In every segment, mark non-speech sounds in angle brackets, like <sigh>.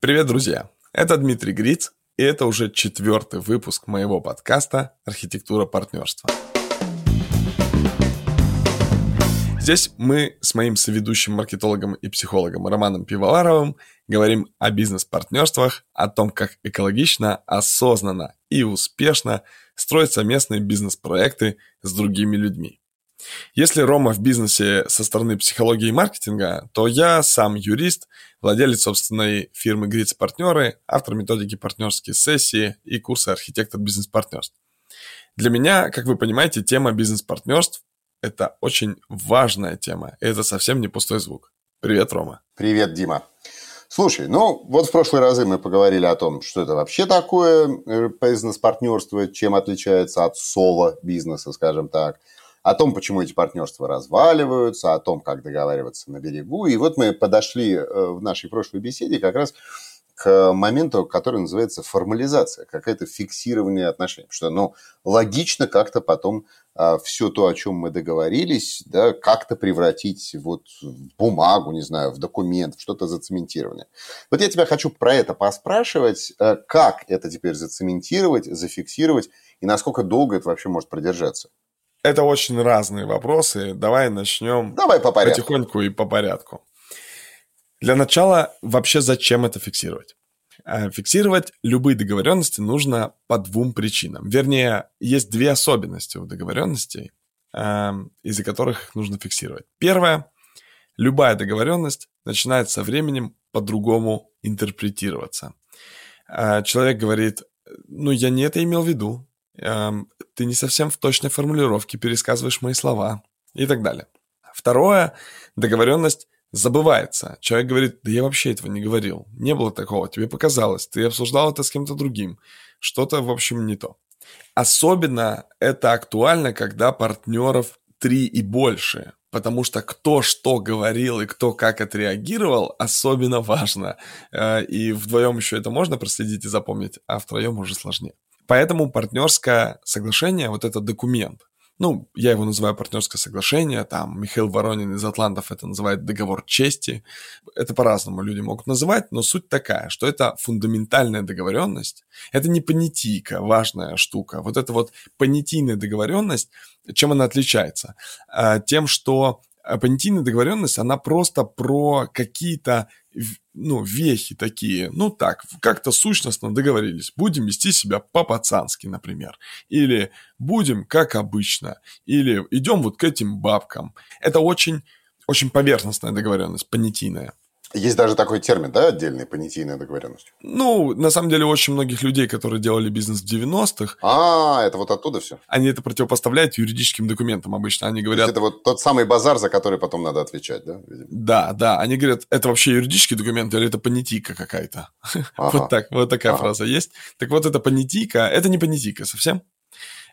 Привет, друзья! Это Дмитрий Гриц, и это уже четвертый выпуск моего подкаста «Архитектура партнерства». Здесь мы с моим соведущим маркетологом и психологом Романом Пивоваровым говорим о бизнес-партнерствах, о том, как экологично, осознанно и успешно строить совместные бизнес-проекты с другими людьми. Если Рома в бизнесе со стороны психологии и маркетинга, то я сам юрист, владелец собственной фирмы Гриц Партнеры, автор методики партнерские сессии и курса архитектор бизнес-партнерств. Для меня, как вы понимаете, тема бизнес-партнерств – это очень важная тема, и это совсем не пустой звук. Привет, Рома. Привет, Дима. Слушай, ну вот в прошлые разы мы поговорили о том, что это вообще такое э, бизнес-партнерство, чем отличается от соло-бизнеса, скажем так – о том, почему эти партнерства разваливаются, о том, как договариваться на берегу. И вот мы подошли э, в нашей прошлой беседе как раз к моменту, который называется формализация, какое-то фиксирование отношений. Что, ну, логично как-то потом а, все то, о чем мы договорились, да, как-то превратить вот в бумагу, не знаю, в документ, в что-то зацементированное. Вот я тебя хочу про это поспрашивать, э, как это теперь зацементировать, зафиксировать, и насколько долго это вообще может продержаться. Это очень разные вопросы. Давай начнем Давай по порядку. потихоньку и по порядку. Для начала, вообще зачем это фиксировать? Э, фиксировать любые договоренности нужно по двум причинам. Вернее, есть две особенности у договоренностей, эм, из-за которых их нужно фиксировать. Первое. Любая договоренность начинает со временем по-другому интерпретироваться. Э, человек говорит, ну, я не это имел в виду, эм, ты не совсем в точной формулировке пересказываешь мои слова и так далее. Второе, договоренность забывается. Человек говорит, да я вообще этого не говорил, не было такого, тебе показалось, ты обсуждал это с кем-то другим, что-то, в общем, не то. Особенно это актуально, когда партнеров три и больше, потому что кто что говорил и кто как отреагировал, особенно важно. Э, и вдвоем еще это можно проследить и запомнить, а втроем уже сложнее. Поэтому партнерское соглашение, вот этот документ, ну, я его называю партнерское соглашение, там Михаил Воронин из Атлантов это называет договор чести. Это по-разному люди могут называть, но суть такая, что это фундаментальная договоренность. Это не понятийка, важная штука. Вот эта вот понятийная договоренность, чем она отличается? А, тем, что понятийная договоренность, она просто про какие-то ну, вехи такие, ну так, как-то сущностно договорились. Будем вести себя по-пацански, например. Или будем как обычно. Или идем вот к этим бабкам. Это очень, очень поверхностная договоренность, понятийная. Есть даже такой термин, да, отдельный, понятийная договоренность? Ну, на самом деле, очень многих людей, которые делали бизнес в 90-х... А, это вот оттуда все? Они это противопоставляют юридическим документам обычно. Они говорят... Это вот тот самый базар, за который потом надо отвечать, да? Видимо? Да, да. Они говорят, это вообще юридический документ или это понятийка какая-то? <laughs> Ага. Вот так, вот такая ага. фраза есть. Так вот, это понятийка, это не понятийка совсем.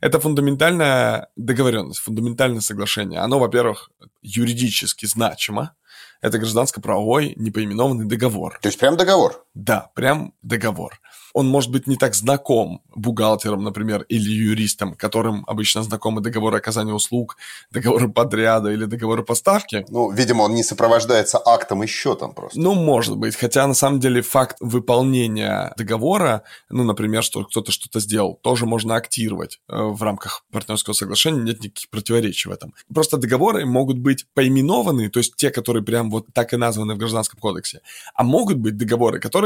Это фундаментальная договоренность, фундаментальное соглашение. Оно, во-первых, юридически значимо, это гражданско-правовой непоименованный договор. То есть прям договор? Да, прям договор он может быть не так знаком бухгалтерам, например, или юристам, которым обычно знакомы договоры оказания услуг, договоры подряда или договоры поставки. Ну, видимо, он не сопровождается актом и счетом просто. Ну, может быть. Хотя, на самом деле, факт выполнения договора, ну, например, что кто-то что-то сделал, тоже можно актировать э, в рамках партнерского соглашения, нет никаких противоречий в этом. Просто договоры могут быть поименованы, то есть те, которые прям вот так и названы в Гражданском кодексе, а могут быть договоры, которые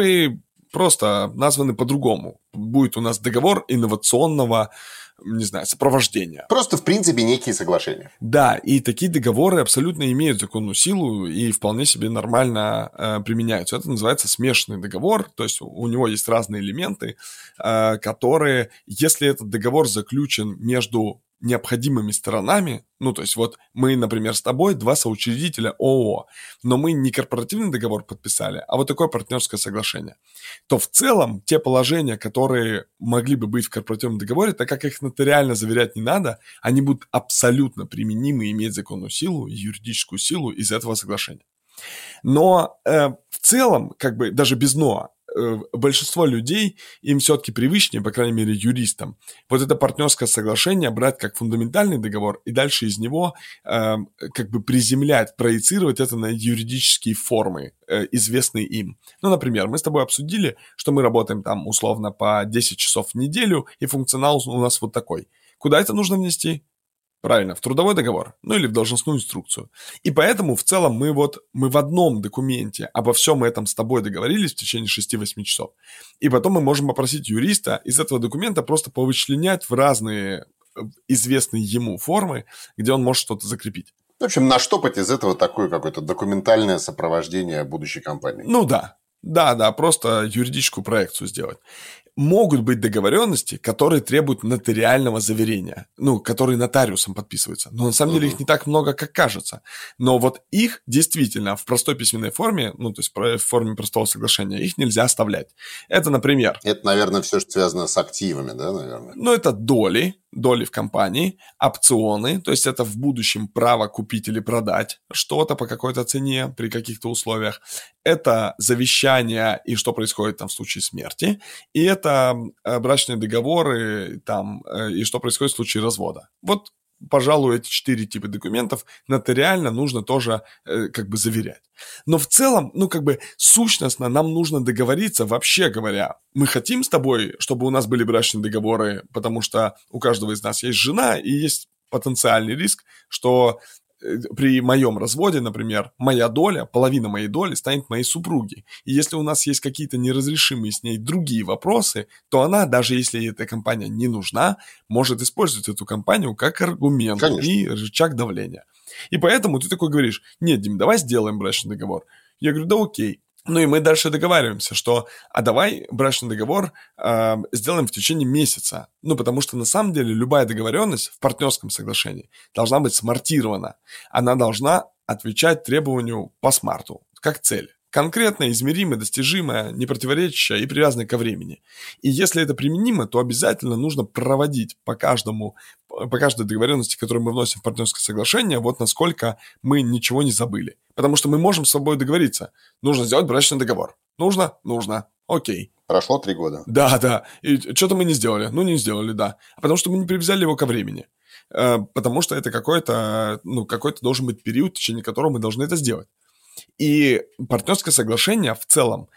просто названы по-другому. Будет у нас договор инновационного не знаю, сопровождения. Просто, в принципе, некие соглашения. Да, и такие договоры абсолютно имеют законную силу и вполне себе нормально э, применяются. Это называется смешанный договор, то есть у него есть разные элементы, э, которые, если этот договор заключен между необходимыми сторонами, ну, то есть вот мы, например, с тобой два соучредителя ООО, но мы не корпоративный договор подписали, а вот такое партнерское соглашение, то в целом те положения, которые могли бы быть в корпоративном договоре, так как их нотариально заверять не надо, они будут абсолютно применимы и иметь законную силу юридическую силу из этого соглашения. Но э, в целом, как бы даже без «но», э, большинство людей, им все-таки привычнее, по крайней мере, юристам, вот это партнерское соглашение брать как фундаментальный договор и дальше из него э, как бы приземлять, проецировать это на юридические формы, э, известные им. Ну, например, мы с тобой обсудили, что мы работаем там условно по 10 часов в неделю, и функционал у нас вот такой. Куда это нужно внести? Правильно, в трудовой договор, ну или в должностную инструкцию. И поэтому в целом мы вот, мы в одном документе обо всем этом с тобой договорились в течение 6-8 часов. И потом мы можем попросить юриста из этого документа просто повычленять в разные э, известные ему формы, где он может что-то закрепить. В общем, наштопать из этого такое какое-то документальное сопровождение будущей компании. Ну да, да, да, просто юридическую проекцию сделать могут быть договоренности, которые требуют нотариального заверения, ну, которые нотариусом подписываются. Но на самом деле их не так много, как кажется. Но вот их действительно в простой письменной форме, ну, то есть в форме простого соглашения, их нельзя оставлять. Это, например... Это, наверное, все, что связано с активами, да, наверное? Ну, это доли, доли в компании, опционы, то есть это в будущем право купить или продать что-то по какой-то цене при каких-то условиях. Это завещание и что происходит там в случае смерти. И это э, брачные договоры там, э, и что происходит в случае развода. Вот пожалуй, эти четыре типа документов нотариально нужно тоже э, как бы заверять. Но в целом, ну как бы сущностно нам нужно договориться, вообще говоря, мы хотим с тобой, чтобы у нас были брачные договоры, потому что у каждого из нас есть жена и есть потенциальный риск, что при моем разводе, например, моя доля, половина моей доли станет моей супруги. И если у нас есть какие-то неразрешимые с ней другие вопросы, то она, даже если эта компания не нужна, может использовать эту компанию как аргумент Конечно. и рычаг давления. И поэтому ты такой говоришь, нет, Дим, давай сделаем брачный договор. Я говорю, да окей. Ну и мы дальше договариваемся, что а давай брачный договор э, сделаем в течение месяца. Ну, потому что на самом деле любая договоренность в партнерском соглашении должна быть смартирована. Она должна отвечать требованию по смарту, как цель конкретная, измеримая, достижимая, не противоречащая и привязанная ко времени. И если это применимо, то обязательно нужно проводить по каждому, по каждой договоренности, которую мы вносим в партнерское соглашение, вот насколько мы ничего не забыли. Потому что мы можем с собой договориться. Нужно сделать брачный договор. Нужно? Нужно. Окей. Прошло три года. Да, да. И что-то мы не сделали. Ну, не сделали, да. А потому что мы не привязали его ко времени. Э, потому что это какой-то, ну, какой-то должен быть период, в течение которого мы должны это сделать. И партнерское соглашение в целом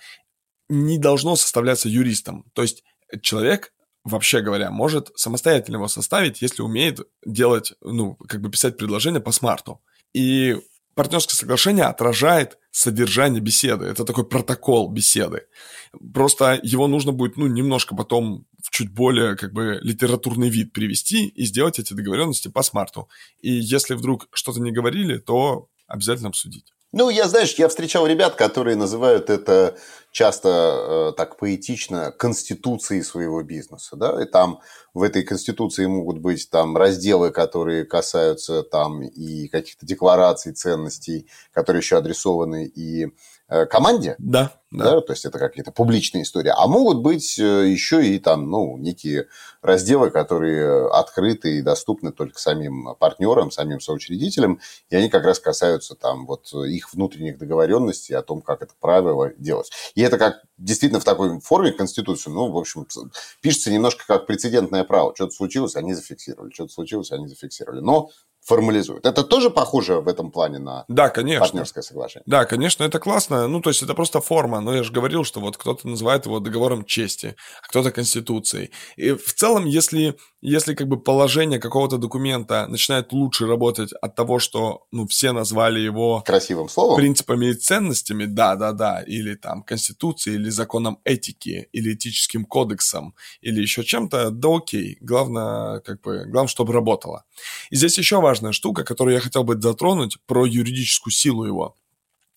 не должно составляться юристом. То есть человек, вообще говоря, может самостоятельно его составить, если умеет делать, ну, как бы писать предложение по смарту. И партнерское соглашение отражает содержание беседы. Это такой протокол беседы. Просто его нужно будет, ну, немножко потом в чуть более, как бы, литературный вид привести и сделать эти договоренности по смарту. И если вдруг что-то не говорили, то обязательно обсудить. Ну, я, знаешь, я встречал ребят, которые называют это часто э, так поэтично конституцией своего бизнеса, да, и там в этой конституции могут быть там разделы, которые касаются там и каких-то деклараций, ценностей, которые еще адресованы и Э, команде. Да, да. да. То есть это какие-то публичные истории. А могут быть э, еще и там, ну, некие разделы, которые открыты и доступны только самим партнерам, самим соучредителям. И они как раз касаются там вот их внутренних договоренностей о том, как это правило делать. И это как действительно в такой форме Конституции, ну, в общем, пишется немножко как прецедентное право. Что-то случилось, они зафиксировали. Что-то случилось, они зафиксировали. Но формализуют. Это тоже похоже в этом плане на да, конечно. партнерское соглашение? Да, конечно, это классно. Ну, то есть это просто форма. Но я же говорил, что вот кто-то называет его договором чести, а кто-то конституцией. И в целом, если, если как бы положение какого-то документа начинает лучше работать от того, что ну, все назвали его... Красивым словом? Принципами и ценностями, да-да-да. Или там конституцией, или законом этики, или этическим кодексом, или еще чем-то, да окей. Главное, как бы, главное, чтобы работало. И здесь еще важно важная штука, которую я хотел бы затронуть, про юридическую силу его.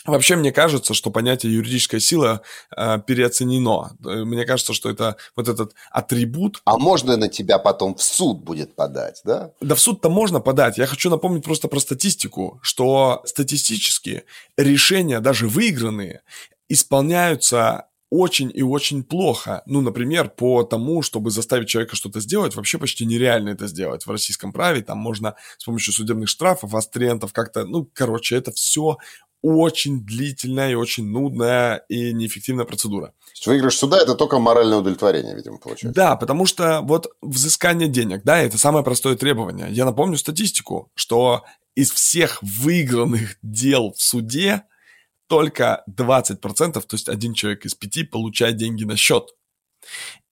Вообще, мне кажется, что понятие юридическая сила э, переоценено. Мне кажется, что это вот этот атрибут. А можно на тебя потом в суд будет подать, да? Да в суд-то можно подать. Я хочу напомнить просто про статистику, что статистически решения, даже выигранные, исполняются очень и очень плохо. Ну, например, по тому, чтобы заставить человека что-то сделать, вообще почти нереально это сделать. В российском праве там можно с помощью судебных штрафов, астрентов как-то, ну, короче, это все очень длительная и очень нудная и неэффективная процедура. Выигрыш суда – это только моральное удовлетворение, видимо, получается. Да, потому что вот взыскание денег, да, это самое простое требование. Я напомню статистику, что из всех выигранных дел в суде только 20%, то есть один человек из пяти получает деньги на счет.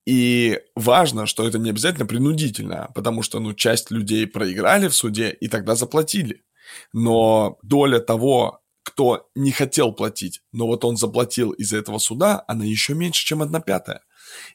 И важно, что это не обязательно принудительно, потому что ну, часть людей проиграли в суде и тогда заплатили. Но доля того, кто не хотел платить, но вот он заплатил из-за этого суда, она еще меньше, чем одна пятая.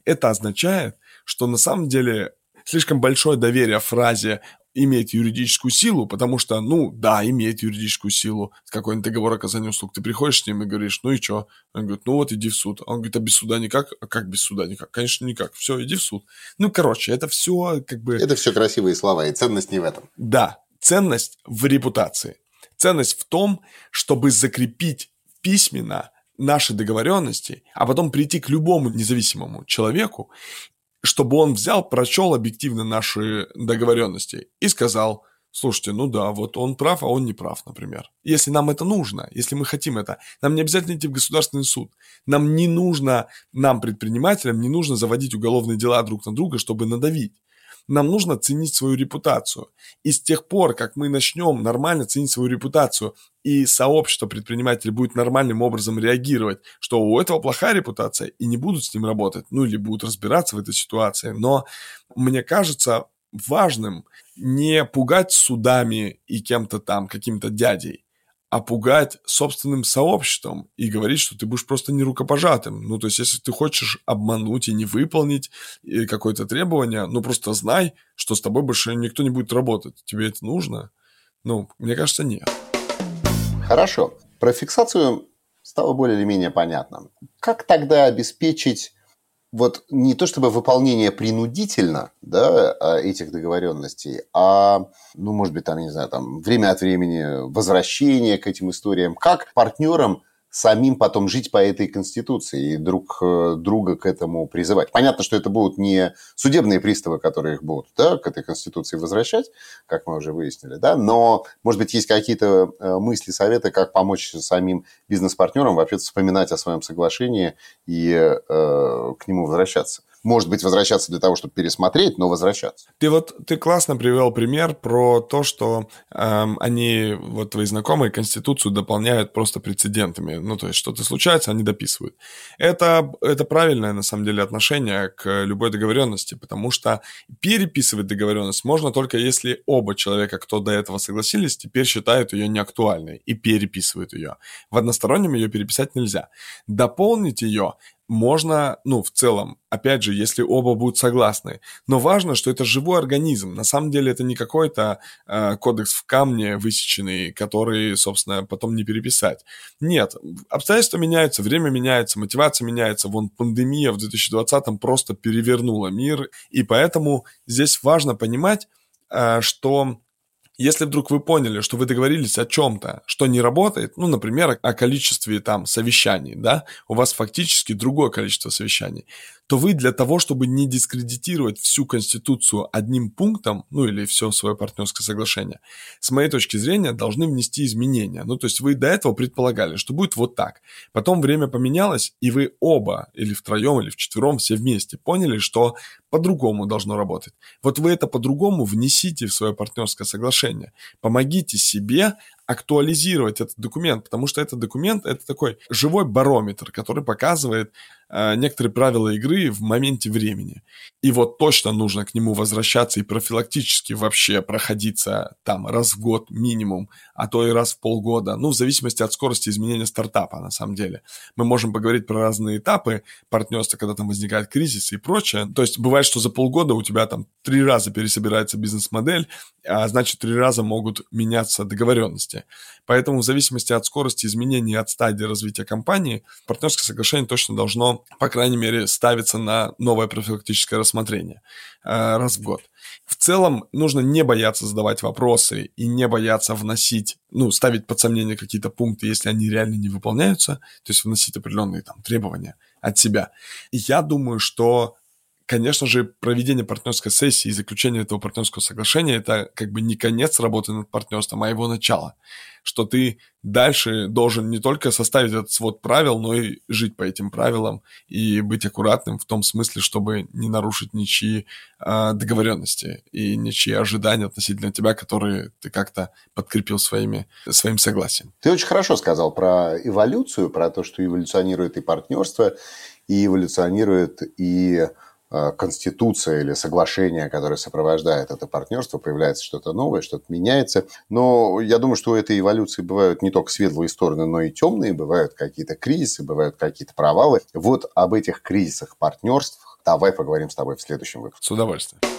Это означает, что на самом деле слишком большое доверие фразе имеет юридическую силу, потому что, ну, да, имеет юридическую силу. Какой-нибудь договор оказания услуг. Ты приходишь с ним и говоришь, ну и что? Он говорит, ну вот иди в суд. Он говорит, а без суда никак? А как без суда никак? Конечно, никак. Все, иди в суд. Ну, короче, это все как бы... Это все красивые слова, и ценность не в этом. Да, ценность в репутации. Ценность в том, чтобы закрепить письменно наши договоренности, а потом прийти к любому независимому человеку чтобы он взял, прочел объективно наши договоренности и сказал, слушайте, ну да, вот он прав, а он не прав, например. Если нам это нужно, если мы хотим это, нам не обязательно идти в государственный суд. Нам не нужно, нам, предпринимателям, не нужно заводить уголовные дела друг на друга, чтобы надавить. Нам нужно ценить свою репутацию. И с тех пор, как мы начнем нормально ценить свою репутацию, и сообщество предпринимателей будет нормальным образом реагировать, что у этого плохая репутация, и не будут с ним работать, ну или будут разбираться в этой ситуации. Но мне кажется важным не пугать судами и кем-то там, каким-то дядей, а пугать собственным сообществом и говорить, что ты будешь просто не рукопожатым. Ну, то есть, если ты хочешь обмануть и не выполнить какое-то требование, ну, просто знай, что с тобой больше никто не будет работать. Тебе это нужно? Ну, мне кажется, нет. Хорошо. Про фиксацию стало более или менее понятно. Как тогда обеспечить вот не то чтобы выполнение принудительно да, а, этих договоренностей, а, ну, может быть, там, не знаю, там, время от времени возвращение к этим историям, как партнерам самим потом жить по этой конституции и друг э, друга к этому призывать. Понятно, что это будут не судебные приставы, которые их будут да, к этой конституции возвращать, как мы уже выяснили, да, но, может быть, есть какие-то э, мысли, советы, как помочь самим бизнес-партнерам вообще вспоминать о своем соглашении и э, к нему возвращаться может быть, возвращаться для того, чтобы пересмотреть, но возвращаться. Ты вот, ты классно привел пример про то, что эм, они, вот твои знакомые, Конституцию дополняют просто прецедентами. Ну, то есть, что-то случается, они дописывают. Это, это правильное, на самом деле, отношение к любой договоренности, потому что переписывать договоренность можно только если оба человека, кто до этого согласились, теперь считают ее неактуальной и переписывают ее. В одностороннем ее переписать нельзя. Дополнить ее можно, ну, в целом, опять же, если оба будут согласны. Но важно, что это живой организм. На самом деле это не какой-то э, кодекс в камне высеченный, который, собственно, потом не переписать. Нет, обстоятельства меняются, время меняется, мотивация меняется. Вон пандемия в 2020-м просто перевернула мир. И поэтому здесь важно понимать, э, что если вдруг вы поняли, что вы договорились о чем-то, что не работает, ну, например, о количестве там совещаний, да, у вас фактически другое количество совещаний, то вы для того, чтобы не дискредитировать всю Конституцию одним пунктом, ну или все свое партнерское соглашение, с моей точки зрения, должны внести изменения. Ну, то есть вы до этого предполагали, что будет вот так. Потом время поменялось, и вы оба, или втроем, или вчетвером, все вместе поняли, что по-другому должно работать. Вот вы это по-другому внесите в свое партнерское соглашение. Помогите себе актуализировать этот документ, потому что этот документ это такой живой барометр, который показывает некоторые правила игры в моменте времени. И вот точно нужно к нему возвращаться и профилактически вообще проходиться там раз в год минимум, а то и раз в полгода, ну, в зависимости от скорости изменения стартапа, на самом деле. Мы можем поговорить про разные этапы партнерства, когда там возникает кризис и прочее. То есть бывает, что за полгода у тебя там три раза пересобирается бизнес-модель, а значит, три раза могут меняться договоренности. Поэтому в зависимости от скорости изменений от стадии развития компании, партнерское соглашение точно должно по крайней мере, ставится на новое профилактическое рассмотрение э, раз в год. В целом нужно не бояться задавать вопросы и не бояться вносить, ну, ставить под сомнение какие-то пункты, если они реально не выполняются, то есть вносить определенные там требования от себя. И я думаю, что конечно же, проведение партнерской сессии и заключение этого партнерского соглашения – это как бы не конец работы над партнерством, а его начало. Что ты дальше должен не только составить этот свод правил, но и жить по этим правилам и быть аккуратным в том смысле, чтобы не нарушить ничьи э, договоренности и ничьи ожидания относительно тебя, которые ты как-то подкрепил своими, своим согласием. Ты очень хорошо сказал про эволюцию, про то, что эволюционирует и партнерство, и эволюционирует и конституция или соглашение, которое сопровождает это партнерство, появляется что-то новое, что-то меняется. Но я думаю, что у этой эволюции бывают не только светлые стороны, но и темные, бывают какие-то кризисы, бывают какие-то провалы. Вот об этих кризисах партнерств давай поговорим с тобой в следующем выпуске. С удовольствием.